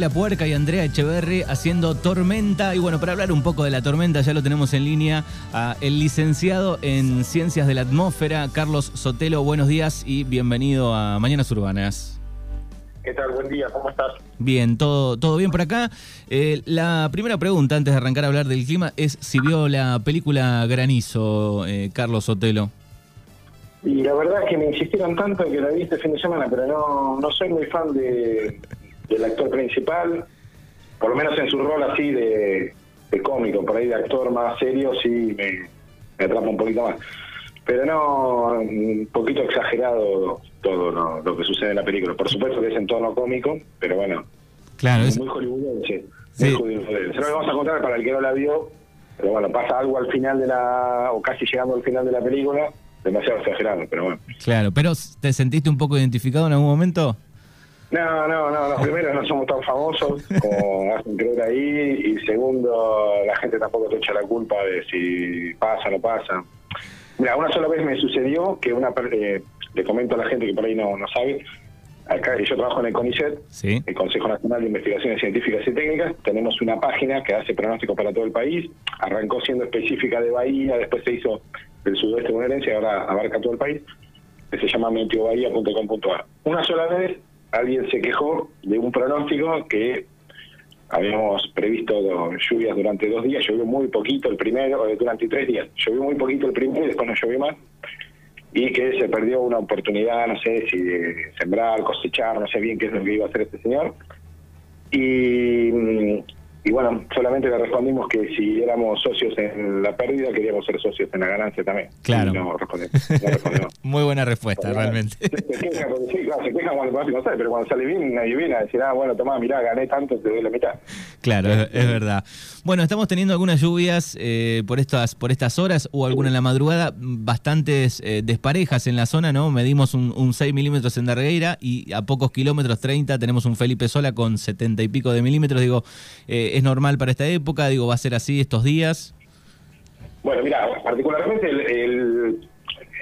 La Puerca y Andrea Echeverri haciendo Tormenta. Y bueno, para hablar un poco de la tormenta, ya lo tenemos en línea a el licenciado en Ciencias de la Atmósfera, Carlos Sotelo. Buenos días y bienvenido a Mañanas Urbanas. ¿Qué tal? Buen día, ¿cómo estás? Bien, todo, todo bien por acá. Eh, la primera pregunta, antes de arrancar a hablar del clima, es si vio la película Granizo, eh, Carlos Sotelo. Y la verdad es que me insistieron tanto que la vi este fin de semana, pero no, no soy muy fan de, del actor principal, por lo menos en su rol así de, cómico, por ahí de actor más serio sí me, atrapa un poquito más. Pero no, un poquito exagerado todo lo que sucede en la película. Por supuesto que es en tono cómico, pero bueno, claro, es muy hollywoodense. Se lo vamos a contar para el que no la vio, pero bueno, pasa algo al final de la, o casi llegando al final de la película, demasiado exagerado, pero bueno. Claro, pero ¿te sentiste un poco identificado en algún momento? No, no, no, los primeros no somos tan famosos como hacen creer ahí, y segundo, la gente tampoco te echa la culpa de si pasa o no pasa. Mira, una sola vez me sucedió que una eh, le comento a la gente que por ahí no, no sabe, acá yo trabajo en el CONICET, el Consejo Nacional de Investigaciones Científicas y Técnicas, tenemos una página que hace pronósticos para todo el país, arrancó siendo específica de Bahía, después se hizo del sudoeste bonaerense y ahora abarca todo el país, que se llama meteobahía.com.ar. Una sola vez alguien se quejó de un pronóstico que habíamos previsto lluvias durante dos días, llovió muy poquito el primero, eh, durante tres días, llovió muy poquito el primero y después no llovió más, y que se perdió una oportunidad, no sé si de sembrar, cosechar, no sé bien qué es lo que iba a hacer este señor. Y mm, y bueno, solamente le respondimos que si éramos socios en la pérdida, queríamos ser socios en la ganancia también. Claro. no Muy buena respuesta, realmente. Se, quejan, sí, claro, se quejan cuando no pero cuando sale bien, nadie viene a decir, ah, bueno, tomá, mirá, gané tanto, te doy la mitad. Claro, es, verdad. Bueno, estamos teniendo algunas lluvias eh, por estas por estas horas, o alguna en la madrugada, bastantes eh, desparejas en la zona, ¿no? Medimos un, un 6 milímetros en Dargueira y a pocos kilómetros, 30, tenemos un Felipe Sola con 70 y pico de milímetros. Digo, eh, es normal para esta época? Digo, ¿va a ser así estos días? Bueno, mira, particularmente el,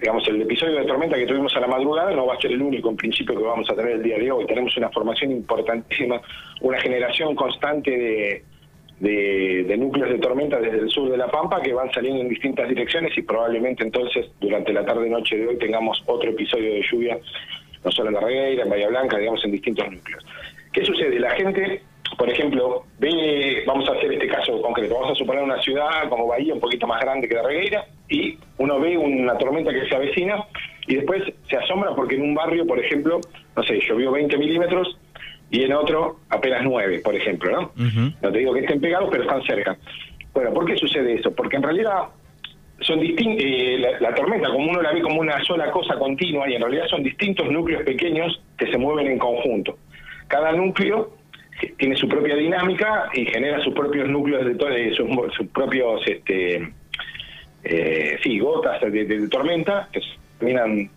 digamos, el episodio de tormenta que tuvimos a la madrugada no va a ser el único en principio que vamos a tener el día de hoy. Tenemos una formación importantísima, una generación constante de, de, núcleos de tormenta desde el sur de La Pampa que van saliendo en distintas direcciones y probablemente entonces durante la tarde-noche de hoy tengamos otro episodio de lluvia, no solo en La Regueira, en Bahía Blanca, digamos, en distintos núcleos. ¿Qué sucede? La gente por ejemplo, ve, vamos a hacer este caso concreto, vamos a suponer una ciudad como Bahía, un poquito más grande que la Regueira, y uno ve una tormenta que se avecina y después se asombra porque en un barrio, por ejemplo, no sé, llovió 20 milímetros y en otro apenas 9, por ejemplo, ¿no? No te digo que estén pegados, pero están cerca. Bueno, ¿por qué sucede eso? Porque en realidad son distintos, eh, la, tormenta, como uno la ve como una sola cosa continua, y en realidad son distintos núcleos pequeños que se mueven en conjunto. Cada núcleo tiene su propia dinámica y genera sus propios núcleos de, sus, propios este eh, sí gotas de, tormenta que terminan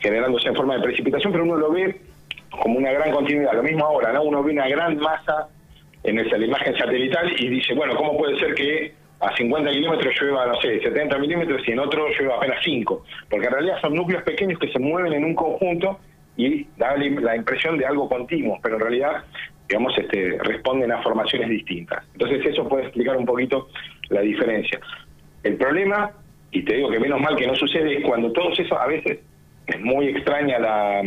generándose en forma de precipitación pero uno lo ve como una gran continuidad. Lo mismo ahora no uno ve una gran masa en esa, la imagen satelital y dice bueno cómo puede ser que a 50 kilómetros llueva, no sé, 70 milímetros y en otro llueva apenas 5, porque en realidad son núcleos pequeños que se mueven en un conjunto y da la impresión de algo continuo, pero en realidad digamos, este, responden a formaciones distintas. Entonces eso puede explicar un poquito la diferencia. El problema, y te digo que menos mal que no sucede, es cuando todos eso a veces es muy extraña la,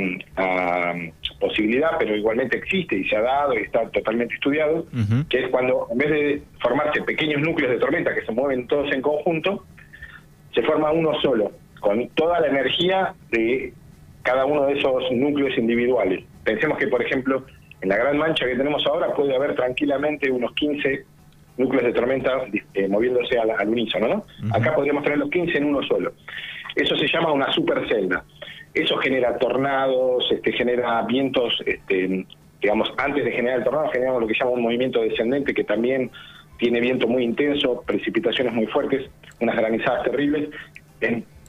posibilidad, pero igualmente existe y se ha dado y está totalmente estudiado, que es cuando en vez de formarse pequeños núcleos de tormenta que se mueven todos en conjunto, se forma uno solo, con toda la energía de cada uno de esos núcleos individuales. Pensemos que, por ejemplo, en la gran mancha que tenemos ahora puede haber tranquilamente unos 15 núcleos de tormenta eh, moviéndose al, al, unísono, ¿no? Acá podríamos tener los 15 en uno solo. Eso se llama una supercelda. Eso genera tornados, este, genera vientos, este, digamos, antes de generar el tornado generamos lo que llama un movimiento descendente que también tiene viento muy intenso, precipitaciones muy fuertes, unas granizadas terribles.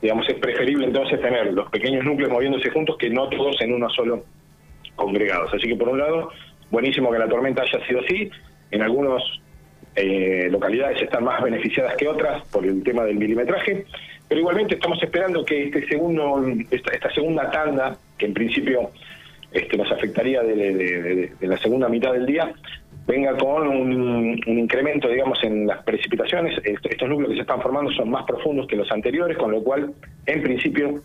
digamos, es preferible entonces tener los pequeños núcleos moviéndose juntos que no todos en uno solo congregados. Así que por un lado, buenísimo que la tormenta haya sido así. En algunas eh, localidades están más beneficiadas que otras por el tema del milimetraje, pero igualmente estamos esperando que este segundo, esta, segunda tanda, que en principio este, nos afectaría de, la segunda mitad del día, venga con un, incremento, digamos, en las precipitaciones. Estos núcleos que se están formando son más profundos que los anteriores, con lo cual, en principio,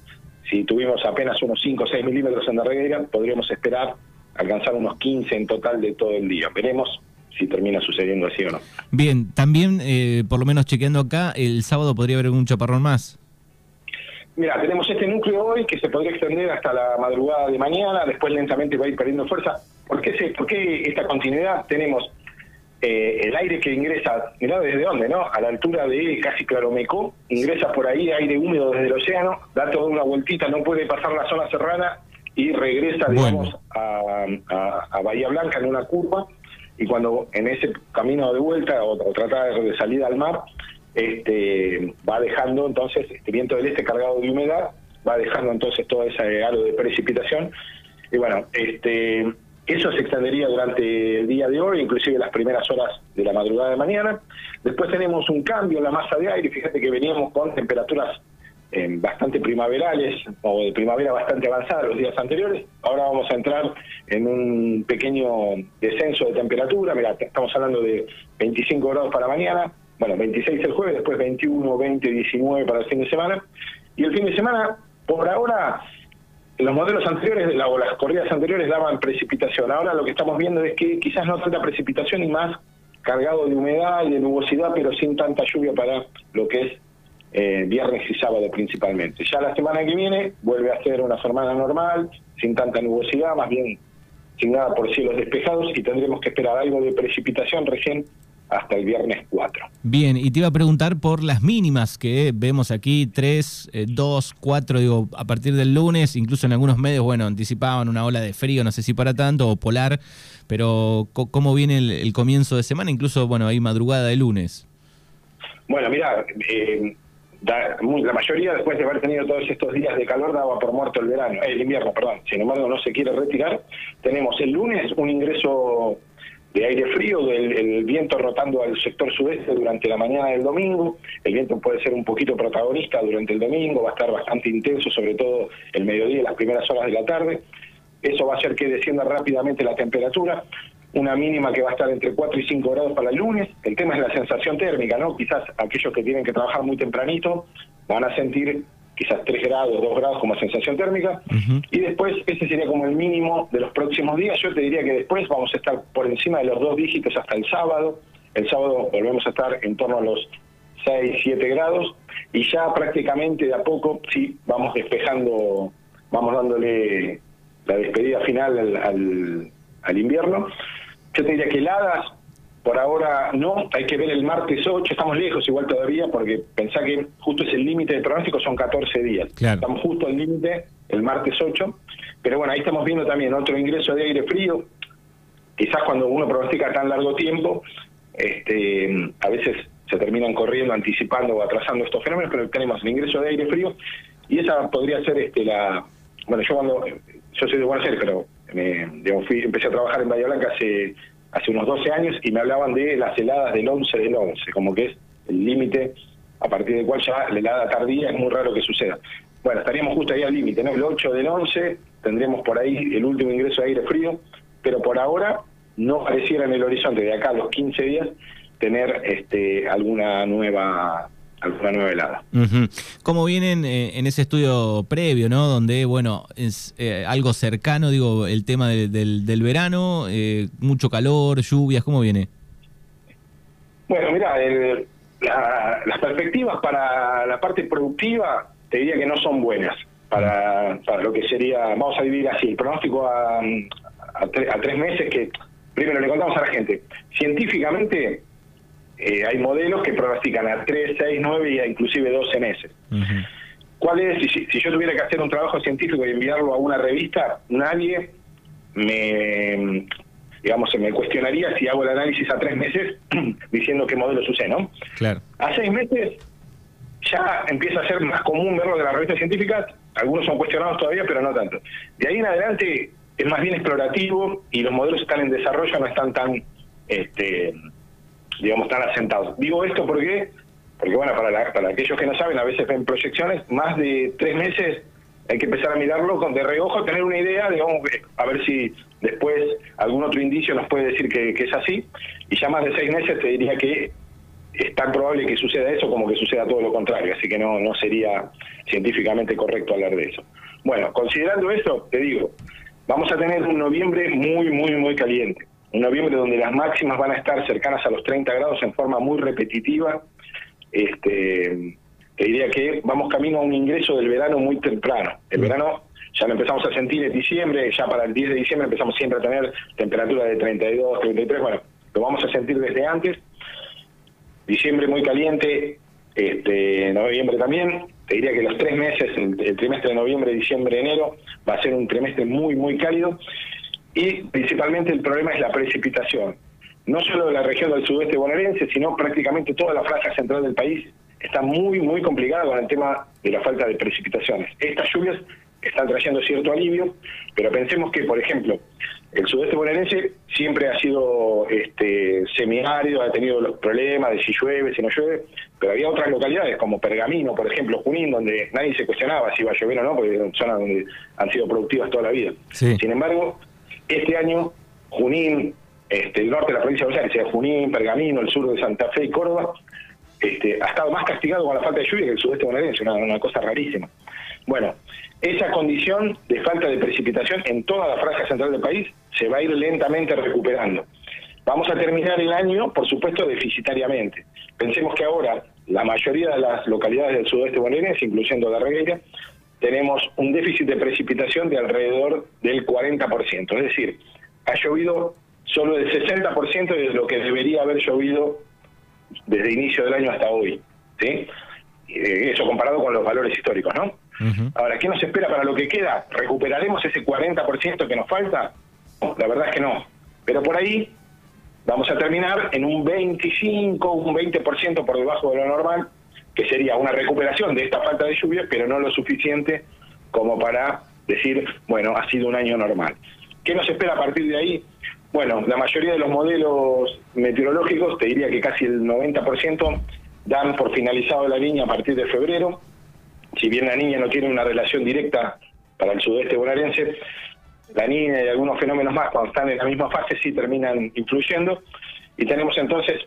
si tuvimos apenas unos 5 o 6 milímetros en la reguera, podríamos esperar alcanzar unos 15 en total de todo el día. Veremos si termina sucediendo así o no. Bien, también, eh, por lo menos chequeando acá, el sábado podría haber un chaparrón más. Mira, tenemos este núcleo hoy que se podría extender hasta la madrugada de mañana, después lentamente va a ir perdiendo fuerza. ¿Por qué, se, por qué esta continuidad? Tenemos eh, el aire que ingresa, mirá desde dónde, ¿no? A la altura de casi Claromecó, ingresa por ahí aire húmedo desde el océano, da toda una vueltita, no puede pasar la zona serrana y regresa, digamos, a, Bahía Blanca en una curva. Y cuando en ese camino de vuelta o, o trata de salida al mar, este, va dejando entonces este viento del este cargado de humedad, va dejando entonces todo ese halo de precipitación. Y bueno, este, eso se extendería durante el día de hoy, inclusive las primeras horas de la madrugada de mañana. Después tenemos un cambio en la masa de aire, fíjate que veníamos con temperaturas eh, bastante primaverales o de primavera bastante avanzada los días anteriores. Ahora vamos a entrar en un pequeño descenso de temperatura. Mira, estamos hablando de 25 grados para mañana, bueno, 26 el jueves, después 21, 20, 19 para el fin de semana. Y el fin de semana, por ahora, los modelos anteriores o las corridas anteriores daban precipitación. Ahora lo que estamos viendo es que quizás no tanta precipitación y más cargado de humedad y de nubosidad, pero sin tanta lluvia para lo que es eh, viernes y sábado principalmente. Ya la semana que viene vuelve a ser una semana normal, sin tanta nubosidad, más bien sin nada por cielos despejados y tendremos que esperar algo de precipitación recién hasta el viernes 4. Bien, y te iba a preguntar por las mínimas que vemos aquí, 3, 2, 4, digo, a partir del lunes, incluso en algunos medios, bueno, anticipaban una ola de frío, no sé si para tanto, o polar, pero ¿cómo viene el, comienzo de semana? Incluso, bueno, hay madrugada de lunes. Bueno, mira, eh, la mayoría después de haber tenido todos estos días de calor daba por muerto el verano, el invierno, perdón, sin embargo no se quiere retirar. Tenemos el lunes un ingreso de aire frío, el viento rotando al sector sudeste durante la mañana del domingo. El viento puede ser un poquito protagonista durante el domingo, va a estar bastante intenso, sobre todo el mediodía y las primeras horas de la tarde. Eso va a hacer que descienda rápidamente la temperatura, una mínima que va a estar entre 4 y 5 grados para el lunes. El tema es la sensación térmica, ¿no? Quizás aquellos que tienen que trabajar muy tempranito van a sentir quizás 3 grados, 2 grados como sensación térmica, y después ese sería como el mínimo de los próximos días. Yo te diría que después vamos a estar por encima de los dos dígitos hasta el sábado. El sábado volvemos a estar en torno a los 6, 7 grados, y ya prácticamente de a poco, sí, vamos despejando, vamos dándole la despedida final al, al, al invierno. Yo te diría que heladas por ahora no, hay que ver el martes 8, estamos lejos igual todavía porque pensá que justo es el límite de pronóstico, son 14 días. Estamos justo al límite el martes 8, pero bueno, ahí estamos viendo también otro ingreso de aire frío. Quizás cuando uno pronostica tan largo tiempo, este, a veces se terminan corriendo, anticipando o atrasando estos fenómenos, pero tenemos el ingreso de aire frío y esa podría ser este la... Bueno, yo cuando... Yo soy de Buenos Aires, pero me, digamos, fui, empecé a trabajar en Bahía Blanca hace hace unos 12 años y me hablaban de las heladas del 11 del 11, como que es el límite a partir del cual ya la helada tardía es muy raro que suceda. Bueno, estaríamos justo ahí al límite, ¿no? El 8 del 11 tendremos por ahí el último ingreso de aire frío, pero por ahora no pareciera en el horizonte de acá a los 15 días tener este, alguna nueva alguna nueva helada. ¿Cómo vienen eh, en ese estudio previo, no? Donde, bueno, es eh, algo cercano, digo, el tema del, del, verano, eh, mucho calor, lluvias, ¿cómo viene? Bueno, mira, las perspectivas para la parte productiva te diría que no son buenas para, para lo que sería, vamos a vivir así, el pronóstico a, a tres meses que, primero le contamos a la gente, científicamente eh, hay modelos que pronostican a 3, 6, 9 y a inclusive 12 meses. ¿Cuál es? Si, yo tuviera que hacer un trabajo científico y enviarlo a una revista, nadie me, digamos, se me cuestionaría si hago el análisis a tres meses diciendo qué modelo usé, ¿no? Claro. A seis meses ya empieza a ser más común verlo de las revistas científicas, algunos son cuestionados todavía, pero no tanto. De ahí en adelante es más bien explorativo y los modelos están en desarrollo, no están tan este, digamos, están asentados. Digo esto porque, porque bueno, para, para aquellos que no saben, a veces ven proyecciones, más de tres meses hay que empezar a mirarlo con de reojo, tener una idea, digamos, a ver si después algún otro indicio nos puede decir que, es así, y ya más de seis meses te diría que es tan probable que suceda eso como que suceda todo lo contrario, así que no, no sería científicamente correcto hablar de eso. Bueno, considerando eso, te digo, vamos a tener un noviembre muy, muy, muy caliente. Noviembre donde las máximas van a estar cercanas a los 30 grados en forma muy repetitiva. Este, te diría que vamos camino a un ingreso del verano muy temprano. El verano ya lo empezamos a sentir en diciembre, ya para el 10 de diciembre empezamos siempre a tener temperatura de 32, 33, bueno, lo vamos a sentir desde antes. Diciembre muy caliente, este, noviembre también. Te diría que los tres meses, el, trimestre de noviembre, diciembre, enero, va a ser un trimestre muy, muy cálido. Y principalmente el problema es la precipitación. No solo de la región del sudeste bonaerense, sino prácticamente toda la franja central del país está muy, muy complicada con el tema de la falta de precipitaciones. Estas lluvias están trayendo cierto alivio, pero pensemos que, por ejemplo, el sudeste bonaerense siempre ha sido este, semiárido, ha tenido los problemas de si llueve, si no llueve, pero había otras localidades como Pergamino, por ejemplo, Junín, donde nadie se cuestionaba si iba a llover o no, porque son zonas donde han sido productivas toda la vida. Sin embargo, este año, Junín, este, el norte de la provincia de Buenos Aires, Junín, Pergamino, el sur de Santa Fe y Córdoba, este, ha estado más castigado con la falta de lluvia que el sudeste bonaerense, una, cosa rarísima. Bueno, esa condición de falta de precipitación en toda la franja central del país se va a ir lentamente recuperando. Vamos a terminar el año, por supuesto, deficitariamente. Pensemos que ahora la mayoría de las localidades del sudeste bonaerense, incluyendo la Regueira, tenemos un déficit de precipitación de alrededor del 40%. Es decir, ha llovido solo el 60% de lo que debería haber llovido desde inicio del año hasta hoy. ¿sí? Eh, eso comparado con los valores históricos, ¿no? Ahora, ¿qué nos espera para lo que queda? ¿Recuperaremos ese 40% que nos falta? la verdad es que no. Pero por ahí vamos a terminar en un 25, un 20% por debajo de lo normal, que sería una recuperación de esta falta de lluvia, pero no lo suficiente como para decir, bueno, ha sido un año normal. ¿Qué nos espera a partir de ahí? Bueno, la mayoría de los modelos meteorológicos, te diría que casi el 90%, dan por finalizado la línea a partir de febrero. Si bien la niña no tiene una relación directa para el sudeste bonaerense, la niña y algunos fenómenos más, cuando están en la misma fase, sí terminan influyendo. Y tenemos entonces,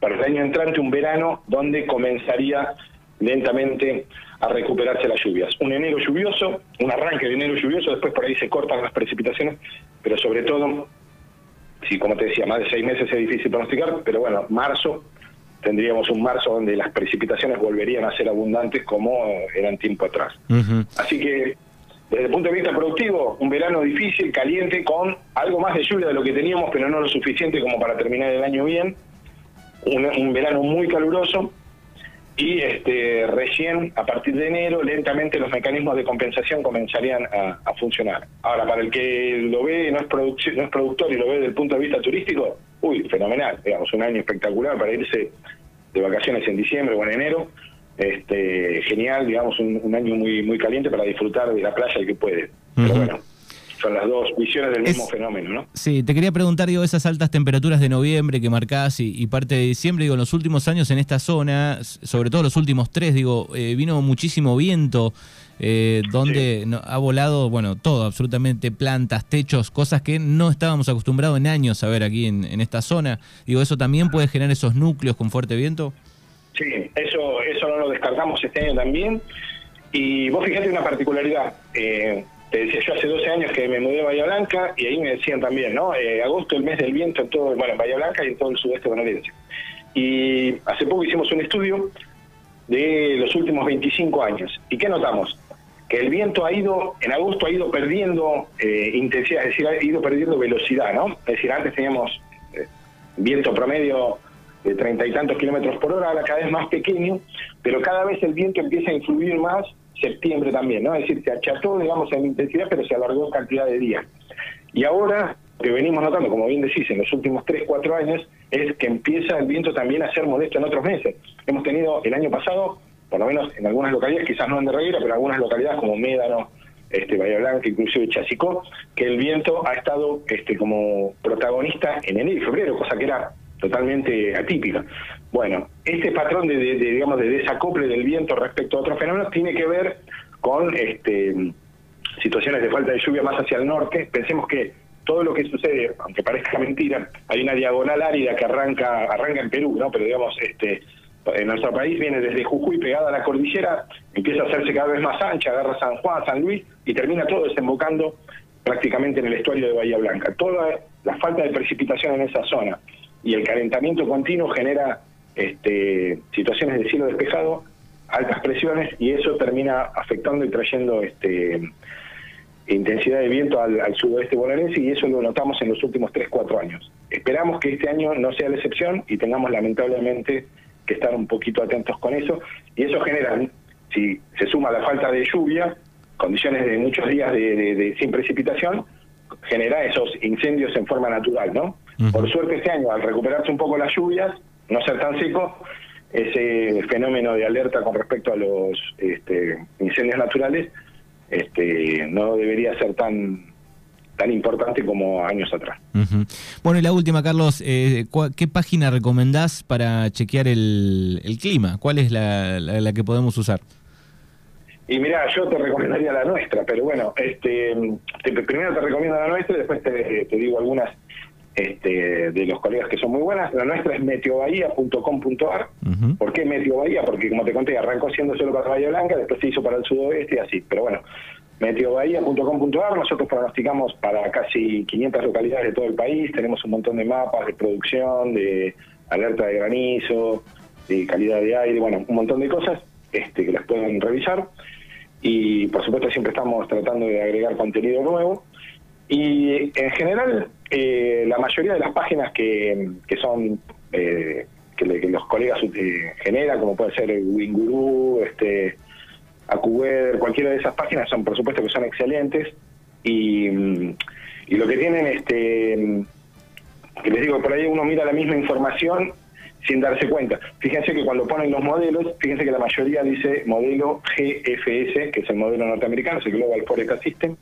para el año entrante, un verano donde comenzaría lentamente a recuperarse las lluvias. Un enero lluvioso, un arranque de enero lluvioso, después por ahí se cortan las precipitaciones, pero sobre todo, sí, como te decía, más de seis meses es difícil pronosticar, pero bueno, marzo, tendríamos un marzo donde las precipitaciones volverían a ser abundantes como eran tiempo atrás. Así que desde el punto de vista productivo, un verano difícil, caliente, con algo más de lluvia de lo que teníamos, pero no lo suficiente como para terminar el año bien. Un, verano muy caluroso y este, recién a partir de enero lentamente los mecanismos de compensación comenzarían a, funcionar. Ahora, para el que lo ve, no es, no es productor y lo ve desde el punto de vista turístico, uy, fenomenal, digamos, un año espectacular para irse de vacaciones en diciembre o en enero este, genial, digamos, un, año muy muy caliente para disfrutar de la playa el que puede. Pero bueno, son las dos visiones del mismo fenómeno, ¿no? Sí, te quería preguntar, digo, esas altas temperaturas de noviembre que marcás y, parte de diciembre, digo, en los últimos años en esta zona, sobre todo los últimos tres, digo, eh, vino muchísimo viento, eh, donde ha volado, bueno, todo, absolutamente, plantas, techos, cosas que no estábamos acostumbrados en años a ver aquí en, en esta zona. Digo, ¿eso también puede generar esos núcleos con fuerte viento? Sí, eso, eso no lo descartamos este año también. Y vos fíjate una particularidad. Eh, te decía yo hace 12 años que me mudé a Bahía Blanca y ahí me decían también, ¿no? Eh, agosto, el mes del viento en todo, bueno, en Bahía Blanca y en todo el sudeste bonaerense. Y hace poco hicimos un estudio de los últimos 25 años. ¿Y qué notamos? Que el viento ha ido, en agosto ha ido perdiendo eh, intensidad, es decir, ha ido perdiendo velocidad, ¿no? Es decir, antes teníamos viento promedio de treinta y tantos kilómetros por hora, ahora cada vez más pequeño, pero cada vez el viento empieza a influir más, septiembre también, ¿no? Es decir, se acható, digamos, en intensidad, pero se alargó en cantidad de días. Y ahora, lo que venimos notando, como bien decís, en los últimos 3, 4 años, es que empieza el viento también a ser molesto en otros meses. Hemos tenido el año pasado, por lo menos en algunas localidades, quizás no en Derreguera, pero en algunas localidades como Médano, este, Bahía Blanca, inclusive Chasicó, que el viento ha estado este, como protagonista en enero y febrero, cosa que era totalmente atípica. Bueno, este patrón de, digamos de desacople del viento respecto a otros fenómenos tiene que ver con este situaciones de falta de lluvia más hacia el norte. Pensemos que todo lo que sucede, aunque parezca mentira, hay una diagonal árida que arranca arranca en Perú, ¿no? Pero digamos, este en nuestro país viene desde Jujuy pegada a la cordillera, empieza a hacerse cada vez más ancha, agarra San Juan, San Luis y termina todo desembocando prácticamente en el estuario de Bahía Blanca. Toda la falta de precipitación en esa zona y el calentamiento continuo genera este, situaciones de cielo despejado, altas presiones y eso termina afectando y trayendo este, intensidad de viento al, sudoeste bonaerense y eso lo notamos en los últimos 3-4 años. Esperamos que este año no sea la excepción y tengamos lamentablemente que estar un poquito atentos con eso y eso genera, si se suma la falta de lluvia, condiciones de muchos días de, sin precipitación, genera esos incendios en forma natural, ¿no? Por suerte este año, al recuperarse un poco las lluvias, no ser tan seco, ese fenómeno de alerta con respecto a los este, incendios naturales este, no debería ser tan tan importante como años atrás. Bueno, y la última, Carlos, eh, ¿qué página recomendás para chequear el, clima? ¿Cuál es la, que podemos usar? Y mira, yo te recomendaría la nuestra, pero bueno, este, primero te recomiendo la nuestra y después te, te digo algunas este, de los colegas que son muy buenas. La nuestra es meteobahía.com.ar. ¿Por qué Meteo Bahía? Porque como te conté, arrancó siendo solo para Bahía Blanca, después se hizo para el sudoeste y así. Pero bueno, meteobahía.com.ar, nosotros pronosticamos para casi 500 localidades de todo el país, tenemos un montón de mapas de producción, de alerta de granizo, de calidad de aire, bueno, un montón de cosas este, que las pueden revisar. Y por supuesto siempre estamos tratando de agregar contenido nuevo. Y en general, eh, la mayoría de las páginas que, que son eh, que, los colegas eh, generan, como puede ser Winguru, este, AcuWeather, cualquiera de esas páginas son, por supuesto, que son excelentes. Y, y lo que tienen, este, que les digo, por ahí uno mira la misma información sin darse cuenta. Fíjense que cuando ponen los modelos, fíjense que la mayoría dice modelo GFS, que es el modelo norteamericano, es el Global Forecast System,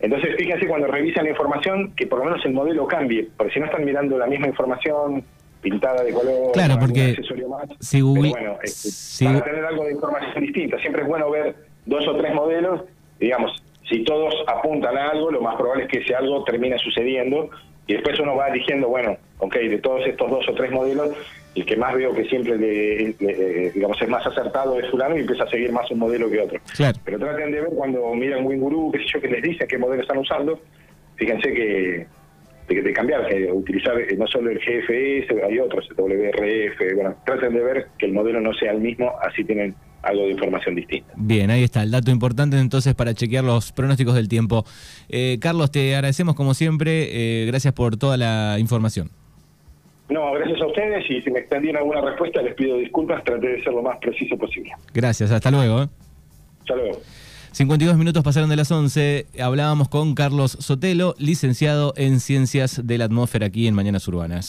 entonces, fíjense cuando revisan la información que por lo menos el modelo cambie, porque si no están mirando la misma información pintada de color, claro, porque si Google, bueno, este, para tener algo de información distinta, siempre es bueno ver dos o tres modelos, digamos, si todos apuntan a algo, lo más probable es que ese algo termine sucediendo y después uno va eligiendo, bueno, ok, de todos estos dos o tres modelos, el que más veo que siempre le, digamos es más acertado es fulano y empieza a seguir más un modelo que otro. Pero traten de ver cuando miran Winguru, qué sé yo, que les dice qué modelo están usando, fíjense que de, cambiar, que utilizar eh, no solo el GFS, hay otros, el WRF, bueno, traten de ver que el modelo no sea el mismo, así tienen algo de información distinta. Bien, ahí está el dato importante entonces para chequear los pronósticos del tiempo. Eh, Carlos, te agradecemos como siempre, eh, gracias por toda la información. No, gracias a ustedes y si me extendí alguna respuesta les pido disculpas, traté de ser lo más preciso posible. Gracias, hasta luego. ¿eh? Hasta luego. 52 minutos pasaron de las 11, hablábamos con Carlos Sotelo, licenciado en Ciencias de la Atmósfera aquí en Mañanas Urbanas.